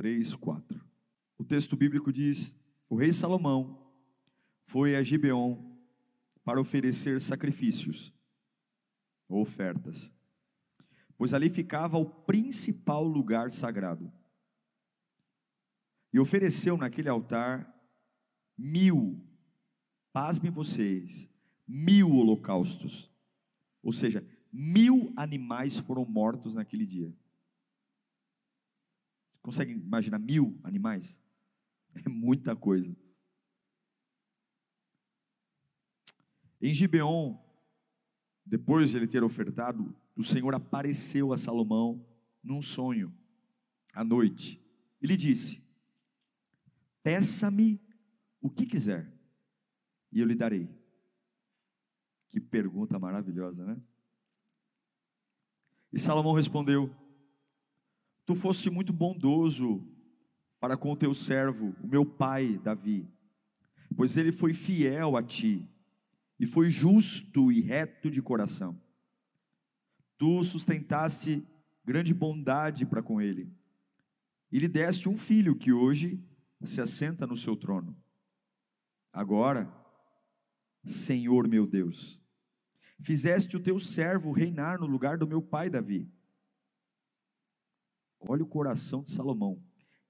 3, 4. O texto bíblico diz: O rei Salomão foi a Gibeon para oferecer sacrifícios ou ofertas, pois ali ficava o principal lugar sagrado. E ofereceu naquele altar mil, pasmem vocês, mil holocaustos, ou seja, mil animais foram mortos naquele dia. Consegue imaginar mil animais? É muita coisa. Em Gibeon, depois de ele ter ofertado, o Senhor apareceu a Salomão num sonho, à noite, e lhe disse: Peça-me o que quiser, e eu lhe darei. Que pergunta maravilhosa, né? E Salomão respondeu: Tu foste muito bondoso para com o teu servo, o meu pai Davi, pois ele foi fiel a ti e foi justo e reto de coração. Tu sustentaste grande bondade para com ele, e lhe deste um filho que hoje se assenta no seu trono. Agora, Senhor meu Deus, fizeste o teu servo reinar no lugar do meu pai Davi Olha o coração de Salomão.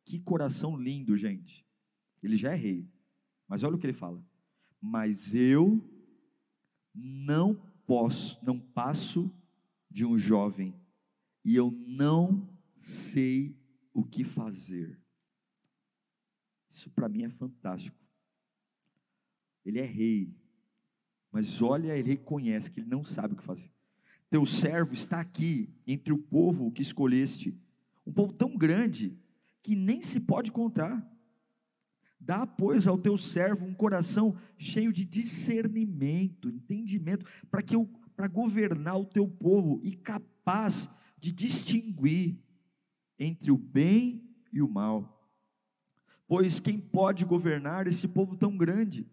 Que coração lindo, gente. Ele já é rei. Mas olha o que ele fala. Mas eu não posso, não passo de um jovem e eu não sei o que fazer. Isso para mim é fantástico. Ele é rei, mas olha, ele reconhece que ele não sabe o que fazer. Teu servo está aqui entre o povo que escolheste um povo tão grande que nem se pode contar. Dá, pois, ao teu servo um coração cheio de discernimento, entendimento, para que para governar o teu povo e capaz de distinguir entre o bem e o mal. Pois quem pode governar esse povo tão grande?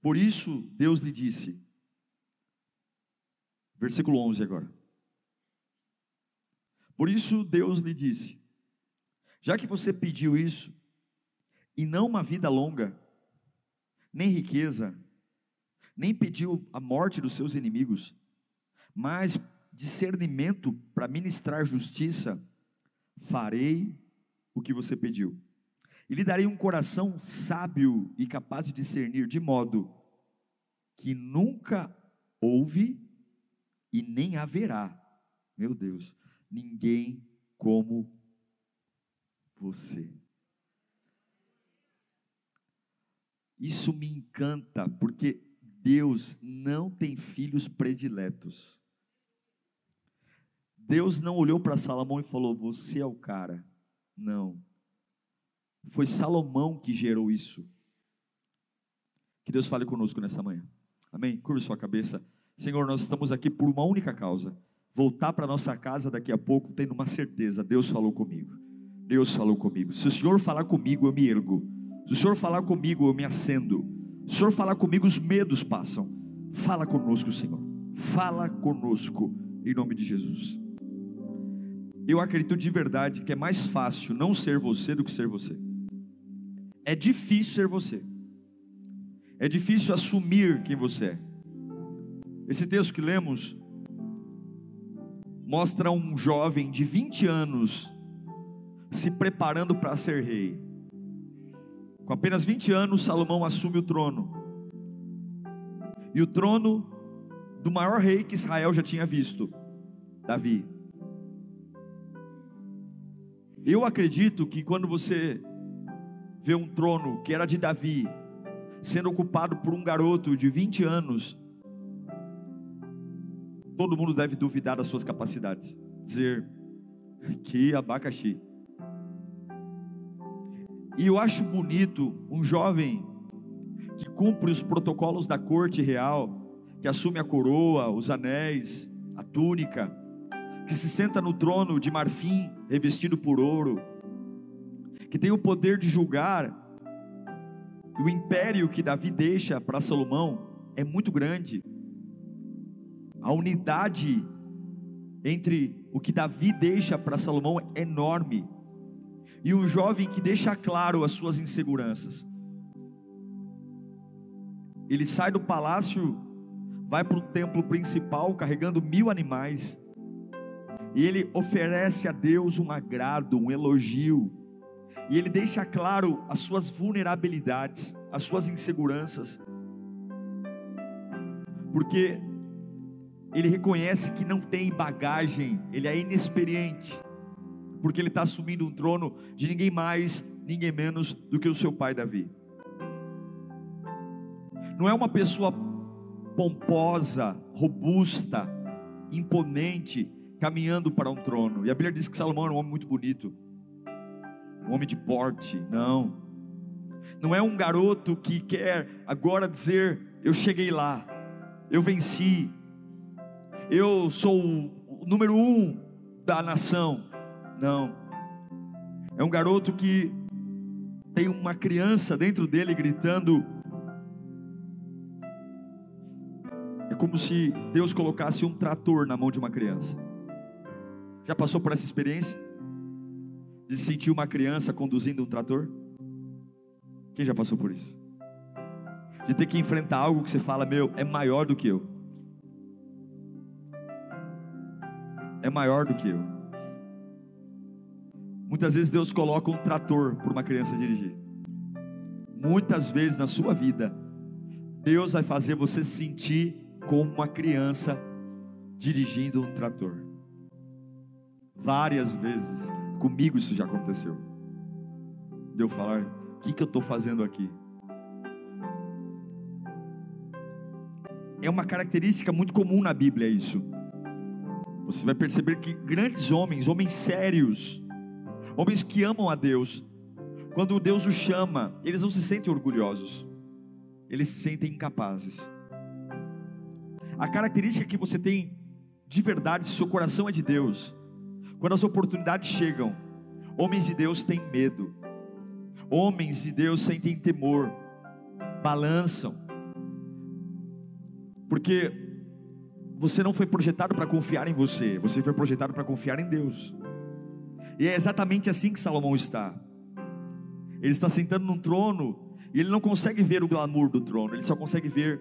Por isso Deus lhe disse, versículo 11 agora. Por isso Deus lhe disse: Já que você pediu isso, e não uma vida longa, nem riqueza, nem pediu a morte dos seus inimigos, mas discernimento para ministrar justiça, farei o que você pediu. E lhe darei um coração sábio e capaz de discernir, de modo que nunca houve e nem haverá, meu Deus, ninguém como você. Isso me encanta, porque Deus não tem filhos prediletos. Deus não olhou para Salomão e falou: Você é o cara. Não. Foi Salomão que gerou isso. Que Deus fale conosco nessa manhã. Amém? Curva sua cabeça. Senhor, nós estamos aqui por uma única causa voltar para nossa casa daqui a pouco tendo uma certeza: Deus falou comigo. Deus falou comigo. Se o Senhor falar comigo, eu me ergo. Se o Senhor falar comigo, eu me acendo. Se o Senhor falar comigo, os medos passam. Fala conosco, Senhor. Fala conosco, em nome de Jesus. Eu acredito de verdade que é mais fácil não ser você do que ser você. É difícil ser você. É difícil assumir quem você é. Esse texto que lemos mostra um jovem de 20 anos se preparando para ser rei. Com apenas 20 anos, Salomão assume o trono. E o trono do maior rei que Israel já tinha visto, Davi. Eu acredito que quando você vê um trono que era de Davi, sendo ocupado por um garoto de 20 anos, todo mundo deve duvidar das suas capacidades. Dizer, que abacaxi. E eu acho bonito um jovem que cumpre os protocolos da corte real, que assume a coroa, os anéis, a túnica, que se senta no trono de marfim revestido por ouro, que tem o poder de julgar. O império que Davi deixa para Salomão é muito grande. A unidade entre o que Davi deixa para Salomão é enorme. E um jovem que deixa claro as suas inseguranças. Ele sai do palácio, vai para o templo principal carregando mil animais. E ele oferece a Deus um agrado, um elogio. E ele deixa claro as suas vulnerabilidades, as suas inseguranças. Porque ele reconhece que não tem bagagem, ele é inexperiente, porque ele está assumindo um trono de ninguém mais, ninguém menos do que o seu pai Davi. Não é uma pessoa pomposa, robusta, imponente, caminhando para um trono. E a Bíblia diz que Salomão era um homem muito bonito, um homem de porte. Não, não é um garoto que quer agora dizer: Eu cheguei lá, eu venci, eu sou o número um da nação. Não, é um garoto que tem uma criança dentro dele gritando. É como se Deus colocasse um trator na mão de uma criança. Já passou por essa experiência? De sentir uma criança conduzindo um trator? Quem já passou por isso? De ter que enfrentar algo que você fala, meu, é maior do que eu. É maior do que eu. Muitas vezes Deus coloca um trator para uma criança dirigir. Muitas vezes na sua vida, Deus vai fazer você se sentir como uma criança dirigindo um trator. Várias vezes, comigo isso já aconteceu. De eu falar, o que, que eu estou fazendo aqui? É uma característica muito comum na Bíblia isso. Você vai perceber que grandes homens, homens sérios, homens que amam a Deus, quando Deus os chama, eles não se sentem orgulhosos, eles se sentem incapazes. A característica que você tem de verdade, se seu coração é de Deus, quando as oportunidades chegam, homens de Deus têm medo, homens de Deus sentem temor, balançam, porque você não foi projetado para confiar em você, você foi projetado para confiar em Deus. E é exatamente assim que Salomão está. Ele está sentando num trono e ele não consegue ver o glamour do trono, ele só consegue ver: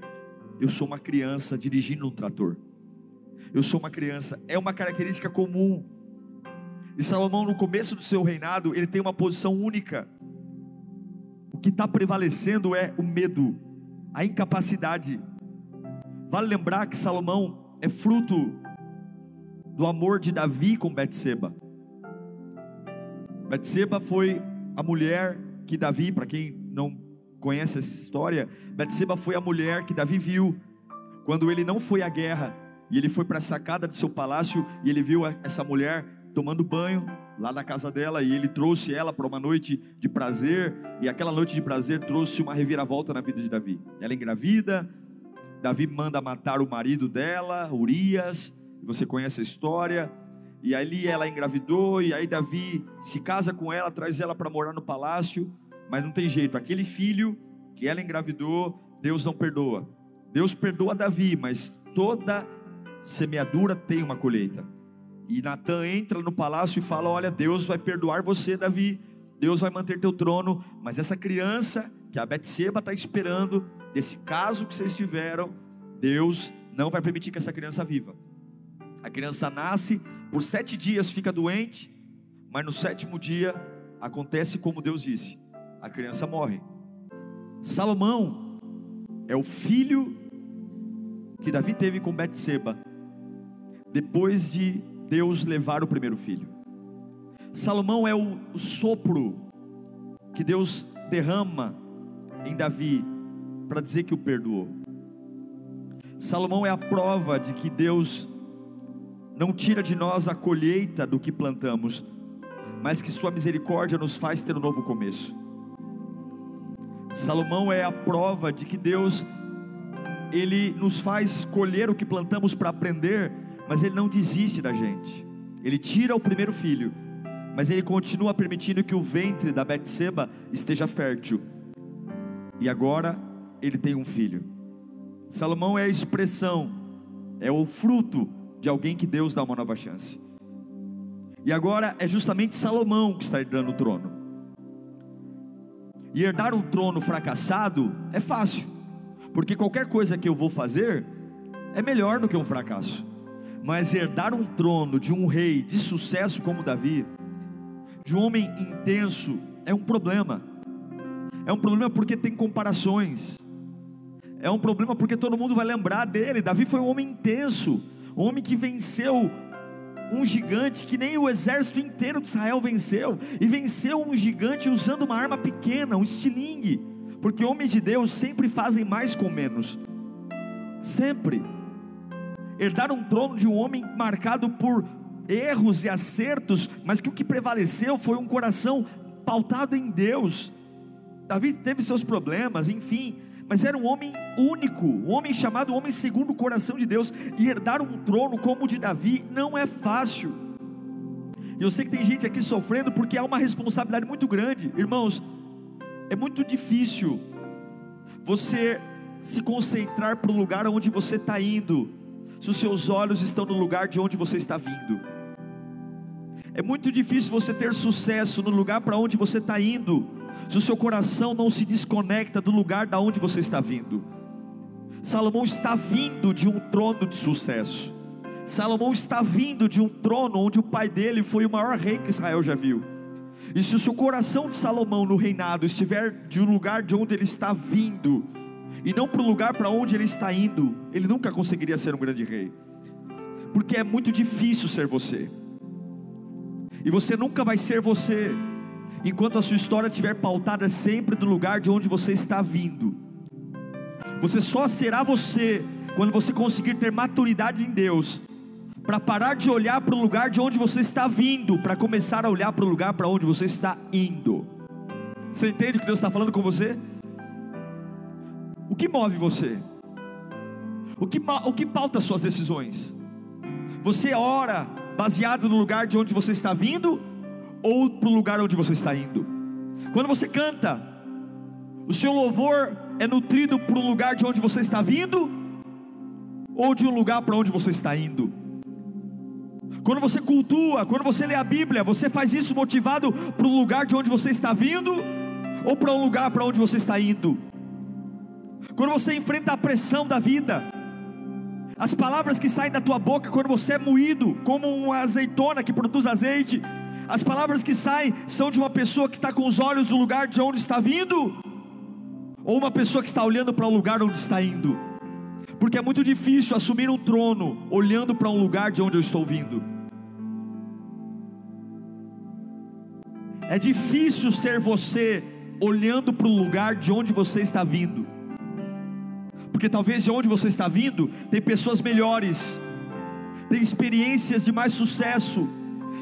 eu sou uma criança dirigindo um trator. Eu sou uma criança, é uma característica comum. E Salomão, no começo do seu reinado, ele tem uma posição única. O que está prevalecendo é o medo, a incapacidade. Vale lembrar que Salomão é fruto do amor de Davi com Betseba. Betseba foi a mulher que Davi, para quem não conhece essa história, Betseba foi a mulher que Davi viu quando ele não foi à guerra e ele foi para a sacada de seu palácio e ele viu essa mulher tomando banho lá na casa dela e ele trouxe ela para uma noite de prazer e aquela noite de prazer trouxe uma reviravolta na vida de Davi. Ela engravida, Davi manda matar o marido dela, Urias, você conhece a história. E ali ela engravidou, e aí Davi se casa com ela, traz ela para morar no palácio, mas não tem jeito, aquele filho que ela engravidou, Deus não perdoa. Deus perdoa Davi, mas toda semeadura tem uma colheita. E Natan entra no palácio e fala: Olha, Deus vai perdoar você, Davi, Deus vai manter teu trono, mas essa criança que a Betseba está esperando, desse caso que vocês tiveram, Deus não vai permitir que essa criança viva. A criança nasce, por sete dias fica doente, mas no sétimo dia acontece como Deus disse: a criança morre. Salomão é o filho que Davi teve com Betseba, depois de Deus levar o primeiro filho. Salomão é o, o sopro que Deus derrama em Davi para dizer que o perdoou. Salomão é a prova de que Deus não tira de nós a colheita do que plantamos, mas que Sua misericórdia nos faz ter um novo começo. Salomão é a prova de que Deus ele nos faz colher o que plantamos para aprender, mas ele não desiste da gente. Ele tira o primeiro filho, mas ele continua permitindo que o ventre da Betseba esteja fértil. E agora ele tem um filho. Salomão é a expressão, é o fruto de alguém que Deus dá uma nova chance. E agora é justamente Salomão que está herdando o trono. E herdar um trono fracassado é fácil, porque qualquer coisa que eu vou fazer é melhor do que um fracasso. Mas herdar um trono de um rei de sucesso como Davi, de um homem intenso, é um problema. É um problema porque tem comparações. É um problema porque todo mundo vai lembrar dele. Davi foi um homem intenso, um homem que venceu um gigante que nem o exército inteiro de Israel venceu, e venceu um gigante usando uma arma pequena, um estilingue, porque homens de Deus sempre fazem mais com menos, sempre. Herdar um trono de um homem marcado por erros e acertos, mas que o que prevaleceu foi um coração pautado em Deus. Davi teve seus problemas, enfim, mas era um homem único, um homem chamado homem segundo o coração de Deus, e herdar um trono como o de Davi não é fácil. E eu sei que tem gente aqui sofrendo porque há uma responsabilidade muito grande, irmãos. É muito difícil você se concentrar para o lugar onde você está indo, se os seus olhos estão no lugar de onde você está vindo. É muito difícil você ter sucesso no lugar para onde você está indo, se o seu coração não se desconecta do lugar da onde você está vindo. Salomão está vindo de um trono de sucesso. Salomão está vindo de um trono onde o pai dele foi o maior rei que Israel já viu. E se o seu coração de Salomão no reinado estiver de um lugar de onde ele está vindo, e não para o lugar para onde ele está indo, ele nunca conseguiria ser um grande rei, porque é muito difícil ser você, e você nunca vai ser você, enquanto a sua história estiver pautada sempre do lugar de onde você está vindo. Você só será você quando você conseguir ter maturidade em Deus, para parar de olhar para o lugar de onde você está vindo, para começar a olhar para o lugar para onde você está indo. Você entende o que Deus está falando com você? O que move você? O que, o que pauta suas decisões? Você ora baseado no lugar de onde você está vindo ou para o lugar onde você está indo. Quando você canta, o seu louvor é nutrido para o lugar de onde você está vindo ou de um lugar para onde você está indo. Quando você cultua, quando você lê a Bíblia, você faz isso motivado para o lugar de onde você está vindo ou para um lugar para onde você está indo. Quando você enfrenta a pressão da vida, as palavras que saem da tua boca quando você é moído, como uma azeitona que produz azeite, as palavras que saem são de uma pessoa que está com os olhos no lugar de onde está vindo, ou uma pessoa que está olhando para o lugar onde está indo, porque é muito difícil assumir um trono olhando para um lugar de onde eu estou vindo. É difícil ser você olhando para o lugar de onde você está vindo, porque talvez de onde você está vindo tem pessoas melhores, tem experiências de mais sucesso,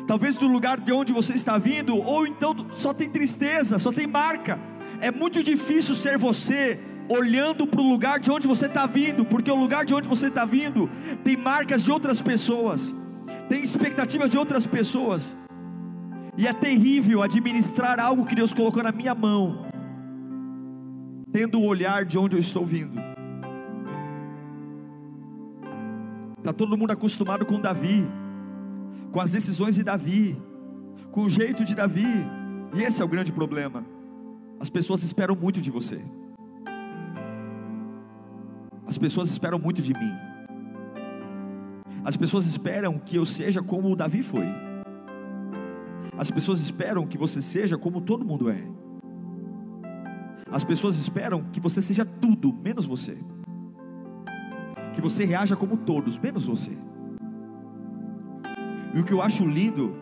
talvez do lugar de onde você está vindo, ou então só tem tristeza, só tem marca. É muito difícil ser você olhando para o lugar de onde você está vindo, porque o lugar de onde você está vindo tem marcas de outras pessoas, tem expectativas de outras pessoas, e é terrível administrar algo que Deus colocou na minha mão, tendo o olhar de onde eu estou vindo. Está todo mundo acostumado com Davi com as decisões de Davi, com o jeito de Davi, e esse é o grande problema. As pessoas esperam muito de você, as pessoas esperam muito de mim, as pessoas esperam que eu seja como o Davi foi, as pessoas esperam que você seja como todo mundo é, as pessoas esperam que você seja tudo menos você, que você reaja como todos menos você. E o que eu acho lindo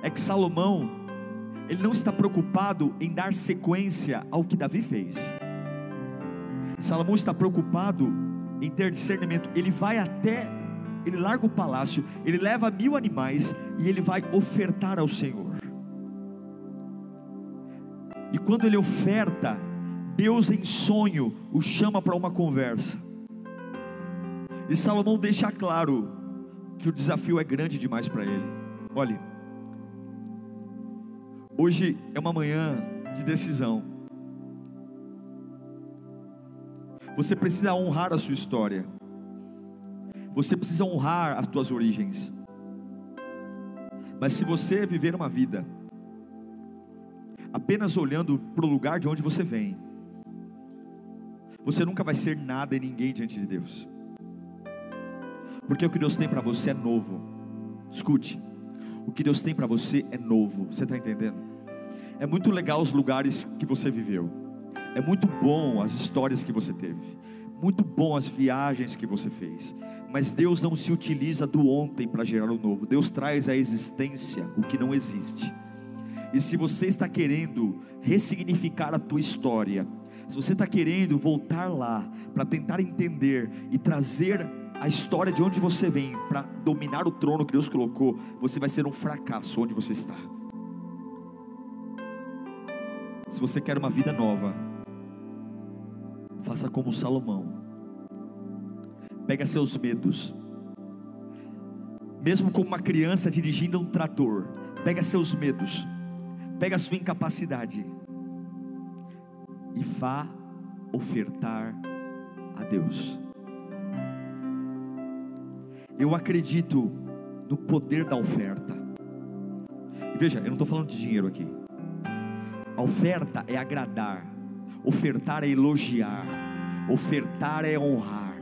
é que Salomão, ele não está preocupado em dar sequência ao que Davi fez. Salomão está preocupado em ter discernimento. Ele vai até, ele larga o palácio, ele leva mil animais e ele vai ofertar ao Senhor. E quando ele oferta, Deus em sonho o chama para uma conversa. E Salomão deixa claro que o desafio é grande demais para ele. Olhe, hoje é uma manhã de decisão. Você precisa honrar a sua história. Você precisa honrar as tuas origens. Mas se você viver uma vida apenas olhando para o lugar de onde você vem, você nunca vai ser nada e ninguém diante de Deus. Porque o que Deus tem para você é novo. Escute, o que Deus tem para você é novo. Você está entendendo? É muito legal os lugares que você viveu. É muito bom as histórias que você teve. Muito bom as viagens que você fez. Mas Deus não se utiliza do ontem para gerar o novo. Deus traz à existência o que não existe. E se você está querendo ressignificar a tua história, se você está querendo voltar lá para tentar entender e trazer a história de onde você vem para dominar o trono que Deus colocou, você vai ser um fracasso onde você está. Se você quer uma vida nova, faça como Salomão. Pega seus medos. Mesmo como uma criança dirigindo um trator, pega seus medos, pega a sua incapacidade e vá ofertar a Deus. Eu acredito no poder da oferta. Veja, eu não estou falando de dinheiro aqui. A oferta é agradar, ofertar é elogiar, ofertar é honrar.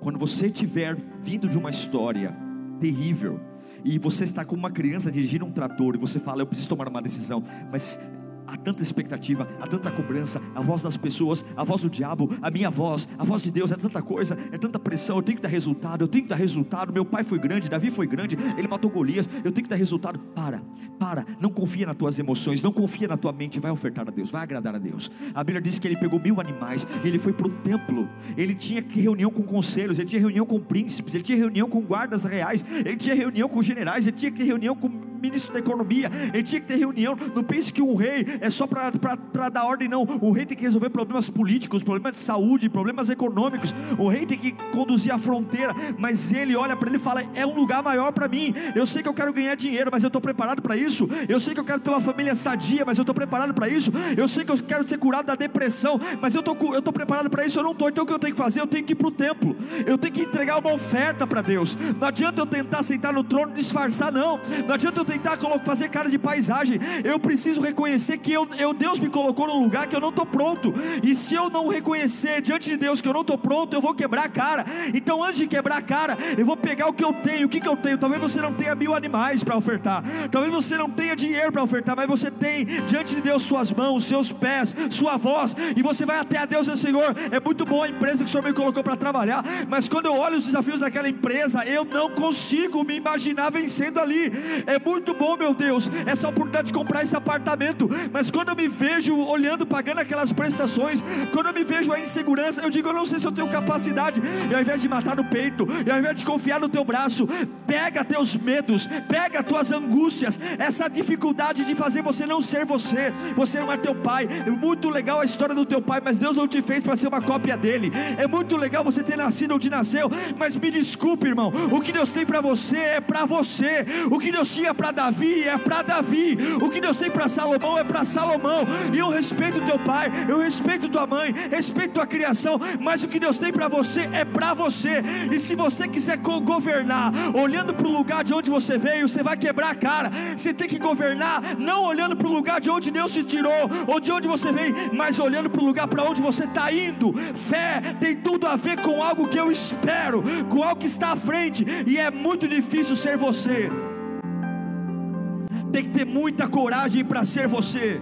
Quando você tiver vindo de uma história terrível, e você está como uma criança dirigindo um trator, e você fala, eu preciso tomar uma decisão, mas há tanta expectativa, há tanta cobrança, a voz das pessoas, a voz do diabo, a minha voz, a voz de Deus, é tanta coisa, é tanta pressão, eu tenho que dar resultado, eu tenho que dar resultado, meu pai foi grande, Davi foi grande, ele matou Golias, eu tenho que dar resultado, para, para, não confia nas tuas emoções, não confia na tua mente, vai ofertar a Deus, vai agradar a Deus, a Bíblia diz que ele pegou mil animais, ele foi para o templo, ele tinha reunião com conselhos, ele tinha reunião com príncipes, ele tinha reunião com guardas reais, ele tinha reunião com generais, ele tinha reunião com ministro da economia, ele tinha que ter reunião. Não pense que um rei é só para dar ordem, não. O rei tem que resolver problemas políticos, problemas de saúde, problemas econômicos. O rei tem que conduzir a fronteira, mas ele olha para ele e fala: é um lugar maior para mim. Eu sei que eu quero ganhar dinheiro, mas eu estou preparado para isso. Eu sei que eu quero ter uma família sadia, mas eu estou preparado para isso. Eu sei que eu quero ser curado da depressão, mas eu tô, estou preparado para isso. Eu não estou. Então o que eu tenho que fazer? Eu tenho que ir para o templo. Eu tenho que entregar uma oferta para Deus. Não adianta eu tentar sentar no trono e disfarçar, não. Não adianta eu tentar fazer cara de paisagem. Eu preciso reconhecer que eu, eu, Deus me colocou num lugar que eu não estou pronto. E se eu não reconhecer diante de Deus que eu não estou pronto, eu vou quebrar a cara. Então, antes de quebrar a cara, eu vou pegar o que eu tenho. O que, que eu tenho? Talvez você não tenha mil animais para ofertar. Talvez você não tenha dinheiro para ofertar, mas você tem diante de Deus suas mãos, seus pés, sua voz. E você vai até a Deus e Senhor, é muito bom a empresa que o Senhor me colocou para trabalhar. Mas quando eu olho os desafios daquela empresa, eu não consigo me imaginar vencendo ali. É muito bom, meu Deus, essa oportunidade de comprar esse apartamento, mas quando eu me vejo olhando, pagando aquelas prestações, quando eu me vejo a insegurança, eu digo, eu não sei se eu tenho capacidade, e ao invés de matar no peito, e ao invés de confiar no teu braço, pega teus medos, pega tuas angústias, essa dificuldade de fazer você não ser você, você não é teu pai, é muito legal a história do teu pai, mas Deus não te fez para ser uma cópia dele, é muito legal você ter nascido onde nasceu, mas me desculpe, irmão, o que Deus tem para você é para você, o que Deus tinha para Davi é para Davi, o que Deus tem para Salomão é para Salomão. E eu respeito teu pai, eu respeito tua mãe, respeito tua criação, mas o que Deus tem para você é para você. E se você quiser governar, olhando para o lugar de onde você veio, você vai quebrar a cara. Você tem que governar não olhando para o lugar de onde Deus te tirou, ou de onde você vem, mas olhando para o lugar para onde você está indo. Fé tem tudo a ver com algo que eu espero, com algo que está à frente, e é muito difícil ser você tem que ter muita coragem para ser você,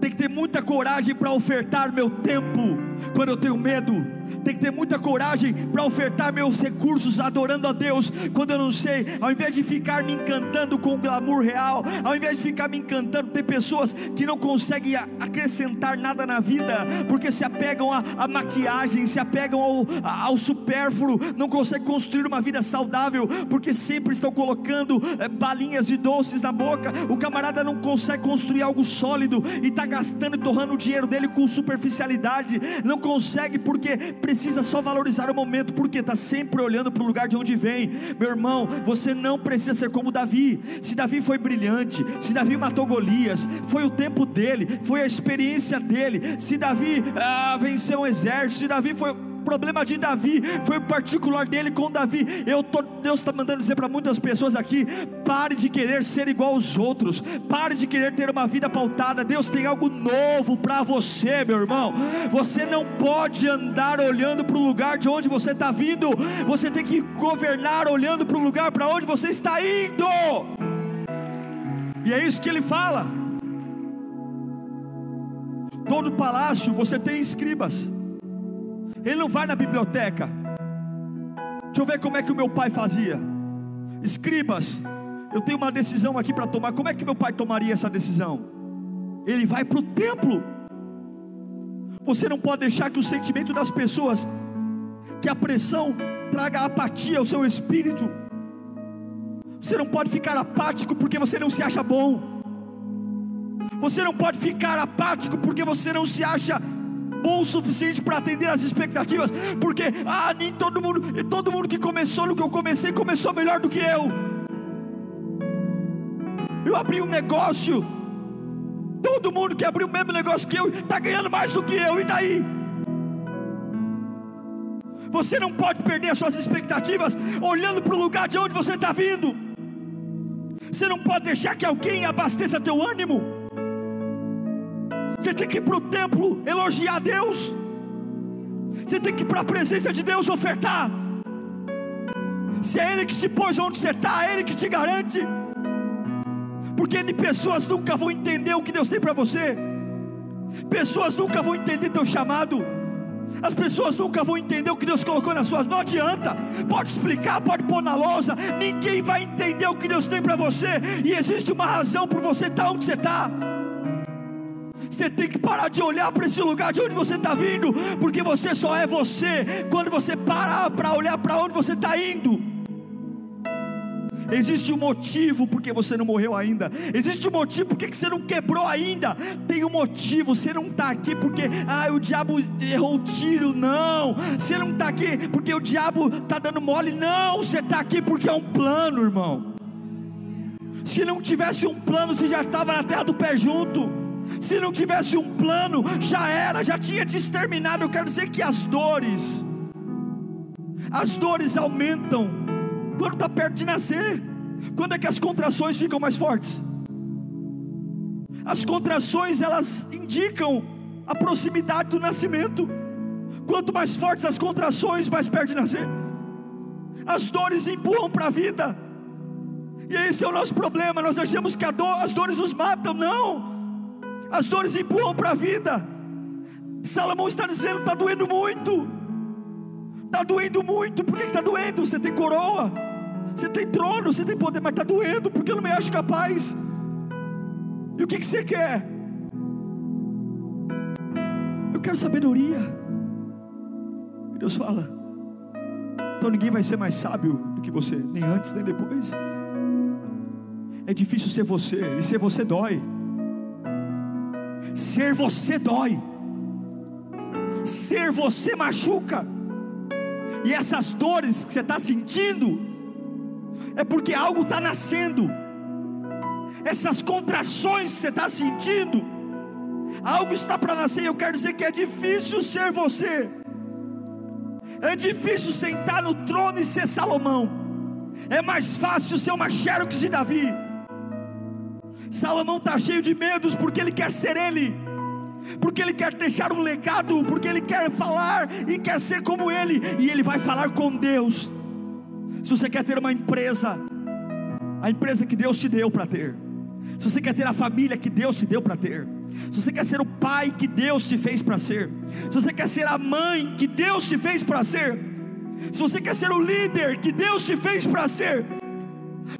tem que ter muita coragem para ofertar meu tempo, Quando eu tenho medo, tem que ter muita coragem para ofertar meus recursos adorando a Deus. Quando eu não sei, ao invés de ficar me encantando com o glamour real, ao invés de ficar me encantando, tem pessoas que não conseguem acrescentar nada na vida, porque se apegam à, maquiagem, se apegam ao, ao supérfluo, não conseguem construir uma vida saudável, porque sempre estão colocando é, balinhas de doces na boca. O camarada não consegue construir algo sólido e está gastando e torrando o dinheiro dele com superficialidade, não consegue porque precisa só valorizar o momento, porque está sempre olhando para o lugar de onde vem. Meu irmão, você não precisa ser como Davi. Se Davi foi brilhante, se Davi matou Golias, foi o tempo dele, foi a experiência dele. Se Davi ah, venceu um exército, se Davi foi problema de Davi, foi particular dele com Davi. Eu tô, Deus está mandando dizer para muitas pessoas aqui: pare de querer ser igual aos outros, pare de querer ter uma vida pautada. Deus tem algo novo para você, meu irmão. Você não pode andar olhando para o lugar de onde você está vindo, você tem que governar olhando para o lugar para onde você está indo. E é isso que ele fala. Todo palácio você tem escribas. Ele não vai na biblioteca. Deixa eu ver como é que o meu pai fazia. Escribas, eu tenho uma decisão aqui para tomar. Como é que meu pai tomaria essa decisão? Ele vai para o templo. Você não pode deixar que o sentimento das pessoas, que a pressão traga apatia ao seu espírito. Você não pode ficar apático porque você não se acha bom. Você não pode ficar apático porque você não se acha bom o suficiente para atender as expectativas, porque ah, nem todo mundo, todo mundo que começou no que eu comecei começou melhor do que eu. Eu abri um negócio, todo mundo que abriu o mesmo negócio que eu está ganhando mais do que eu, e daí? Você não pode perder as suas expectativas olhando para o lugar de onde você está vindo. Você não pode deixar que alguém abasteça teu ânimo. Você tem que ir para o templo elogiar Deus. Você tem que ir para a presença de Deus ofertar. Se é Ele que te pôs onde você está, é Ele que te garante. Porque pessoas nunca vão entender o que Deus tem para você. Pessoas nunca vão entender teu chamado. As pessoas nunca vão entender o que Deus colocou nas suas. Não adianta. Pode explicar, pode pôr na lousa. Ninguém vai entender o que Deus tem para você. E existe uma razão por você estar tá onde você está. Você tem que parar de olhar para esse lugar de onde você está vindo, porque você só é você quando você parar para olhar para onde você está indo. Existe um motivo porque você não morreu ainda. Existe um motivo porque você não quebrou ainda. Tem um motivo. Você não está aqui porque ah, o diabo errou o tiro. Não. Você não está aqui porque o diabo está dando mole. Não. Você está aqui porque é um plano, irmão. Se não tivesse um plano, você já estava na terra do pé junto. Se não tivesse um plano, já era, já tinha te exterminado. Eu quero dizer que as dores, as dores aumentam quando está perto de nascer. Quando é que as contrações ficam mais fortes? As contrações elas indicam a proximidade do nascimento. Quanto mais fortes as contrações, mais perto de nascer. As dores empurram para a vida. E esse é o nosso problema. Nós achamos que dor, as dores nos matam. Não as dores empurram para a vida. Salomão está dizendo: está doendo muito, está doendo muito. Por que está doendo? Você tem coroa, você tem trono, você tem poder, mas está doendo porque eu não me acho capaz. E o que, que você quer? Eu quero sabedoria. E Deus fala: então ninguém vai ser mais sábio do que você, nem antes nem depois. É difícil ser você, e ser você dói. Ser você dói, ser você machuca, e essas dores que você está sentindo, é porque algo está nascendo, essas contrações que você está sentindo, algo está para nascer. Eu quero dizer que é difícil ser você, é difícil sentar no trono e ser Salomão, é mais fácil ser uma Xerox de Davi. Salomão está cheio de medos porque ele quer ser ele, porque ele quer deixar um legado, porque ele quer falar e quer ser como ele, e ele vai falar com Deus. Se você quer ter uma empresa, a empresa que Deus te deu para ter, se você quer ter a família que Deus te deu para ter, se você quer ser o pai que Deus te fez para ser, se você quer ser a mãe que Deus te fez para ser, se você quer ser o líder que Deus te fez para ser,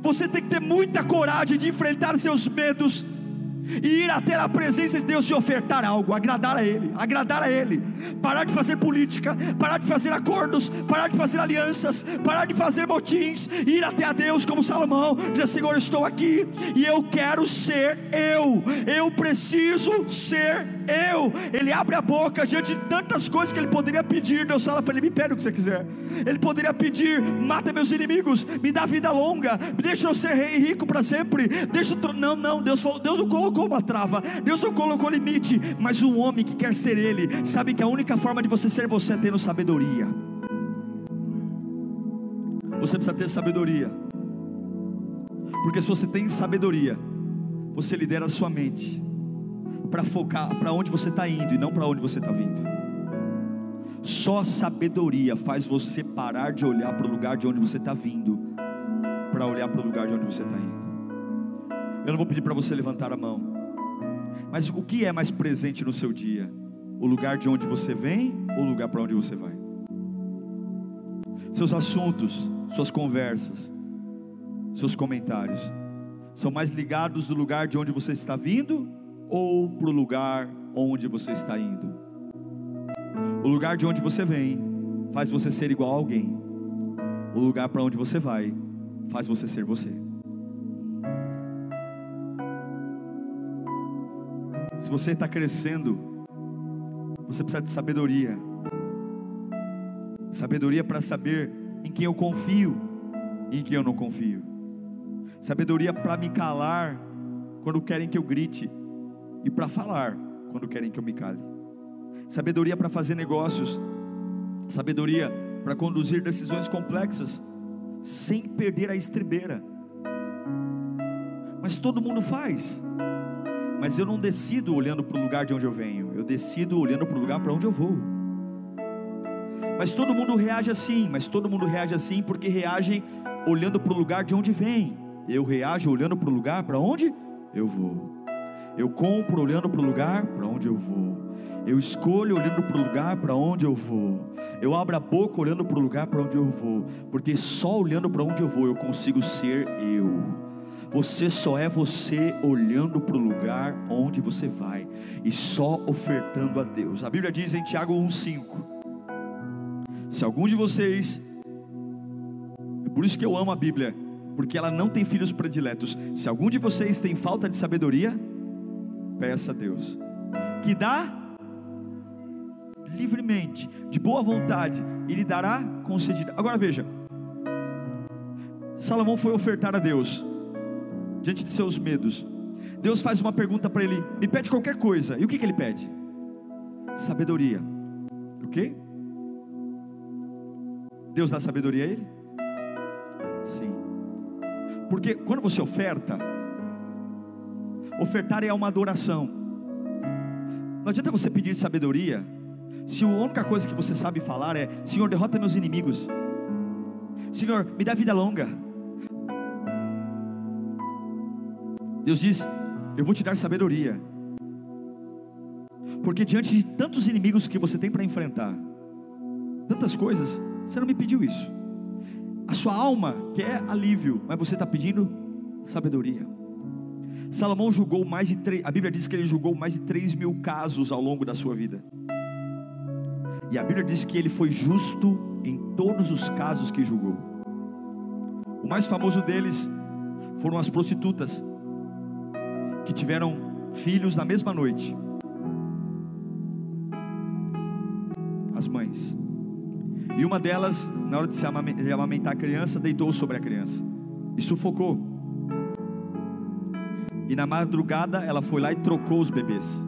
você tem que ter muita coragem de enfrentar seus medos e ir até a presença de Deus e ofertar algo, agradar a Ele, agradar a Ele, parar de fazer política, parar de fazer acordos, parar de fazer alianças, parar de fazer motins, ir até a Deus como Salomão, dizer: Senhor, estou aqui e eu quero ser eu, eu preciso ser eu. Ele abre a boca diante de tantas coisas que ele poderia pedir. Deus fala para ele: Me pede o que você quiser. Ele poderia pedir: Mata meus inimigos, me dá vida longa, deixa eu ser rei rico para sempre. Deixa eu... Não, não, Deus falou, Deus não colocou uma trava, Deus não colocou limite, mas um homem que quer ser ele, sabe que a única forma de você ser você é tendo sabedoria. Você precisa ter sabedoria. Porque se você tem sabedoria, você lidera a sua mente para focar para onde você está indo e não para onde você está vindo. Só sabedoria faz você parar de olhar para o lugar de onde você está vindo, para olhar para o lugar de onde você está indo. Eu não vou pedir para você levantar a mão, mas o que é mais presente no seu dia? O lugar de onde você vem ou o lugar para onde você vai? Seus assuntos, suas conversas, seus comentários são mais ligados do lugar de onde você está vindo ou para o lugar onde você está indo. O lugar de onde você vem faz você ser igual a alguém. O lugar para onde você vai faz você ser você. Se você está crescendo, você precisa de sabedoria. Sabedoria para saber em quem eu confio e em quem eu não confio. Sabedoria para me calar quando querem que eu grite e para falar quando querem que eu me cale. Sabedoria para fazer negócios, sabedoria para conduzir decisões complexas sem perder a estribeira. Mas todo mundo faz. Mas eu não decido olhando para o lugar de onde eu venho, eu decido olhando para o lugar para onde eu vou. Mas todo mundo reage assim, mas todo mundo reage assim porque reage olhando para o lugar de onde vem. Eu reajo olhando para o lugar para onde eu vou. Eu compro olhando para o lugar para onde eu vou. Eu escolho olhando para o lugar para onde eu vou. Eu abro a boca olhando para o lugar para onde eu vou. Porque só olhando para onde eu vou eu consigo ser eu. Você só é você olhando para o lugar onde você vai e só ofertando a Deus. A Bíblia diz em Tiago 1,5: Se algum de vocês, é por isso que eu amo a Bíblia, porque ela não tem filhos prediletos. Se algum de vocês tem falta de sabedoria, peça a Deus, que dá livremente, de boa vontade, e lhe dará concedida. Agora veja, Salomão foi ofertar a Deus, diante de seus medos. Deus faz uma pergunta para ele: me pede qualquer coisa. E o que, que ele pede? Sabedoria. Ok? Deus dá sabedoria a ele? Sim. Porque quando você oferta, Ofertar é uma adoração. Não adianta você pedir sabedoria, se a única coisa que você sabe falar é: Senhor, derrota meus inimigos. Senhor, me dá vida longa. Deus diz: Eu vou te dar sabedoria. Porque diante de tantos inimigos que você tem para enfrentar, tantas coisas, você não me pediu isso. A sua alma quer alívio, mas você está pedindo sabedoria. Salomão julgou mais de três, a Bíblia diz que ele julgou mais de 3 mil casos ao longo da sua vida. E a Bíblia diz que ele foi justo em todos os casos que julgou. O mais famoso deles foram as prostitutas, que tiveram filhos na mesma noite. As mães. E uma delas, na hora de se amamentar a criança, deitou sobre a criança e sufocou. E na madrugada ela foi lá e trocou os bebês.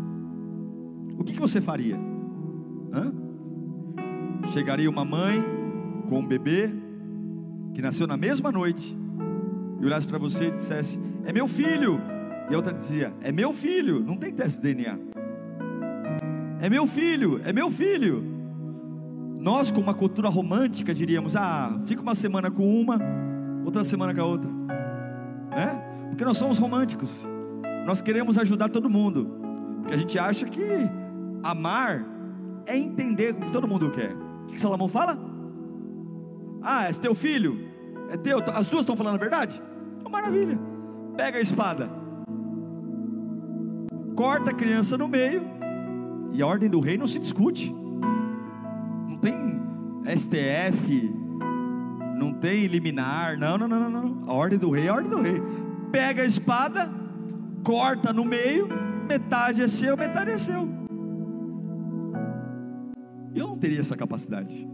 O que, que você faria? Hã? Chegaria uma mãe com um bebê que nasceu na mesma noite e olhasse para você e dissesse: É meu filho. E a outra dizia: É meu filho. Não tem teste de DNA. É meu filho, é meu filho. Nós, com uma cultura romântica, diríamos: Ah, fica uma semana com uma, outra semana com a outra. Né? Porque nós somos românticos. Nós queremos ajudar todo mundo. Porque a gente acha que amar é entender o que todo mundo quer. O que Salomão fala? Ah, é teu filho? É teu? As duas estão falando a verdade? Então, maravilha. Pega a espada, corta a criança no meio, e a ordem do rei não se discute. Não tem STF, não tem liminar, não, não, não, não. A ordem do rei é a ordem do rei. Pega a espada, corta no meio, metade é seu, metade é seu. Eu não teria essa capacidade.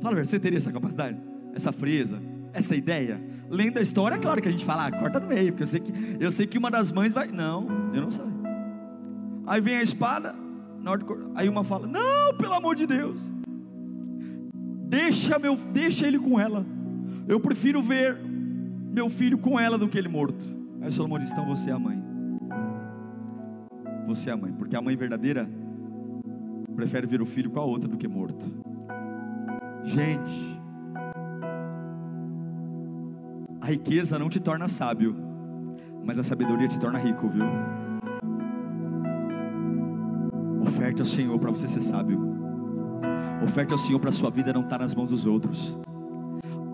Fala, você teria essa capacidade? Essa frieza, essa ideia? Lendo a história, é claro que a gente fala, ah, corta no meio, porque eu sei que eu sei que uma das mães vai. Não, eu não sei. Aí vem a espada, na hora de... aí uma fala: Não, pelo amor de Deus, deixa meu, deixa ele com ela. Eu prefiro ver meu filho com ela do que ele morto. Aí Salomão diz: Então você é a mãe. Você é a mãe, porque a mãe verdadeira prefere ver o filho com a outra do que morto. Gente, a riqueza não te torna sábio, mas a sabedoria te torna rico, viu? Oferte ao Senhor para você ser sábio. Oferte ao Senhor para a sua vida não estar nas mãos dos outros.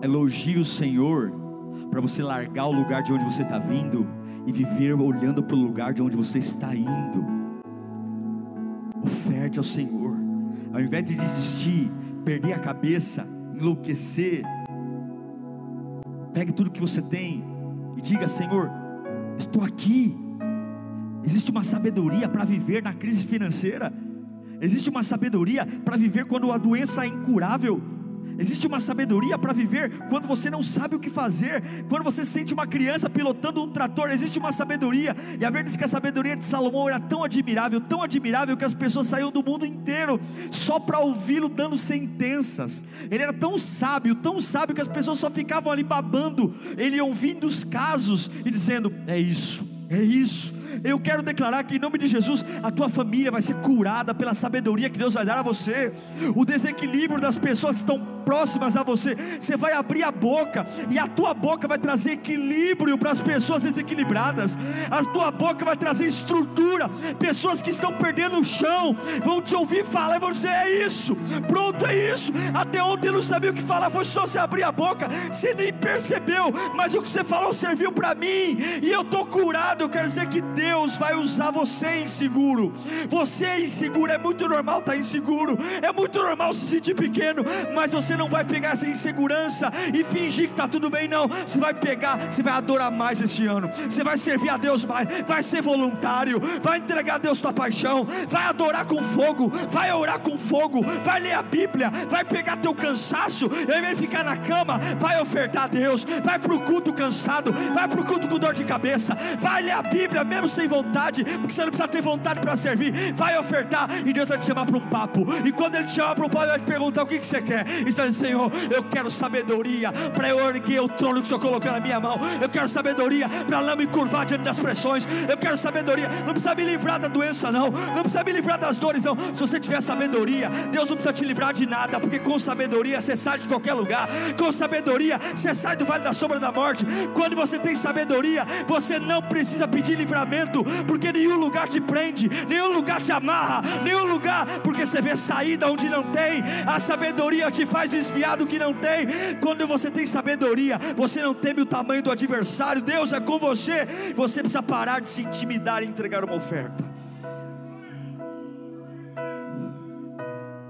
Elogie o Senhor para você largar o lugar de onde você está vindo e viver olhando para o lugar de onde você está indo. Oferte ao Senhor, ao invés de desistir, perder a cabeça, enlouquecer. Pegue tudo que você tem e diga: Senhor, estou aqui. Existe uma sabedoria para viver na crise financeira. Existe uma sabedoria para viver quando a doença é incurável. Existe uma sabedoria para viver quando você não sabe o que fazer, quando você sente uma criança pilotando um trator, existe uma sabedoria. E a verdade diz que a sabedoria de Salomão era tão admirável, tão admirável que as pessoas saíam do mundo inteiro só para ouvi-lo dando sentenças. Ele era tão sábio, tão sábio que as pessoas só ficavam ali babando, ele ouvindo os casos e dizendo: "É isso, é isso". Eu quero declarar que em nome de Jesus a tua família vai ser curada pela sabedoria que Deus vai dar a você. O desequilíbrio das pessoas que estão próximas a você, você vai abrir a boca e a tua boca vai trazer equilíbrio para as pessoas desequilibradas. A tua boca vai trazer estrutura. Pessoas que estão perdendo o chão vão te ouvir falar e vão dizer: "É isso. Pronto, é isso". Até ontem eu não sabia o que falar, foi só você abrir a boca. Você nem percebeu, mas o que você falou serviu para mim e eu tô curado. Eu quero dizer que Deus vai usar você inseguro. Você é inseguro, é muito normal estar tá inseguro. É muito normal se sentir pequeno, mas você não vai pegar essa insegurança e fingir que está tudo bem, não. Você vai pegar, você vai adorar mais esse ano. Você vai servir a Deus mais, vai ser voluntário, vai entregar a Deus tua paixão, vai adorar com fogo, vai orar com fogo, vai ler a Bíblia, vai pegar teu cansaço, e ao ficar na cama, vai ofertar a Deus, vai para o culto cansado, vai para o culto com dor de cabeça, vai ler a Bíblia mesmo sem vontade, porque você não precisa ter vontade para servir, vai ofertar e Deus vai te chamar para um papo. E quando Ele te chamar para um papo, Ele vai te perguntar o que, que você quer. E você vai dizer, Senhor, eu quero sabedoria para eu erguer o trono que o Senhor colocou na minha mão. Eu quero sabedoria para não me curvar diante das pressões. Eu quero sabedoria. Não precisa me livrar da doença, não. Não precisa me livrar das dores, não. Se você tiver sabedoria, Deus não precisa te livrar de nada, porque com sabedoria você sai de qualquer lugar. Com sabedoria você sai do vale da sombra da morte. Quando você tem sabedoria, você não precisa pedir livramento, porque nenhum lugar te prende, nenhum lugar te amarra, nenhum lugar, porque você vê saída onde não tem. A sabedoria te faz desviar do que não tem. Quando você tem sabedoria, você não teme o tamanho do adversário. Deus é com você. Você precisa parar de se intimidar e entregar uma oferta.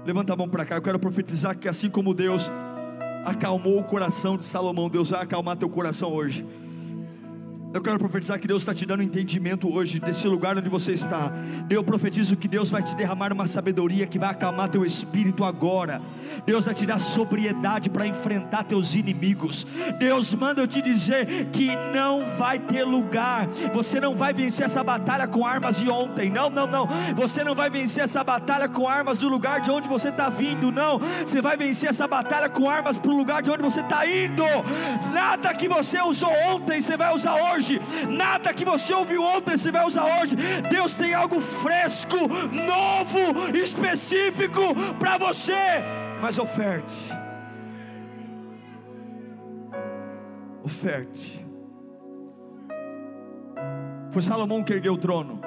Levanta a mão para cá. Eu quero profetizar que assim como Deus acalmou o coração de Salomão, Deus vai acalmar teu coração hoje. Eu quero profetizar que Deus está te dando entendimento hoje desse lugar onde você está. Eu profetizo que Deus vai te derramar uma sabedoria que vai acalmar teu espírito agora. Deus vai te dar sobriedade para enfrentar teus inimigos. Deus manda eu te dizer que não vai ter lugar. Você não vai vencer essa batalha com armas de ontem. Não, não, não. Você não vai vencer essa batalha com armas do lugar de onde você está vindo. Não. Você vai vencer essa batalha com armas para o lugar de onde você está indo. Nada que você usou ontem você vai usar hoje hoje, nada que você ouviu ontem você vai usar hoje. Deus tem algo fresco, novo, específico para você. Mas oferte, oferte. Foi Salomão que ergueu o trono.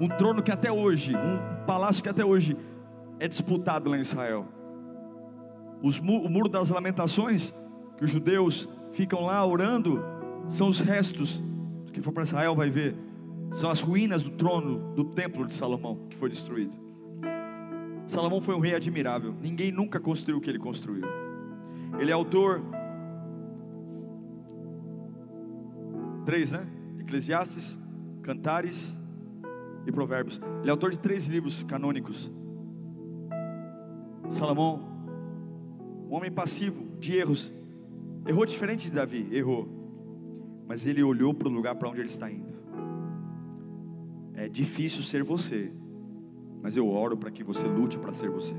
Um trono que até hoje, um palácio que até hoje é disputado lá em Israel. Os, o muro das lamentações, que os judeus ficam lá orando, são os restos. Quem for para Israel vai ver. São as ruínas do trono do templo de Salomão que foi destruído. Salomão foi um rei admirável. Ninguém nunca construiu o que ele construiu. Ele é autor. Três, né? Eclesiastes, Cantares e Provérbios. Ele é autor de três livros canônicos. Salomão, um homem passivo de erros, errou diferente de Davi, errou, mas ele olhou para o lugar para onde ele está indo. É difícil ser você, mas eu oro para que você lute para ser você.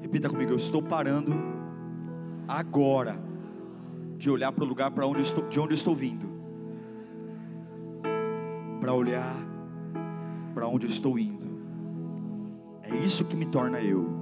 Repita comigo: eu estou parando agora de olhar para o lugar para onde estou, de onde estou vindo, para olhar para onde estou indo. É isso que me torna eu.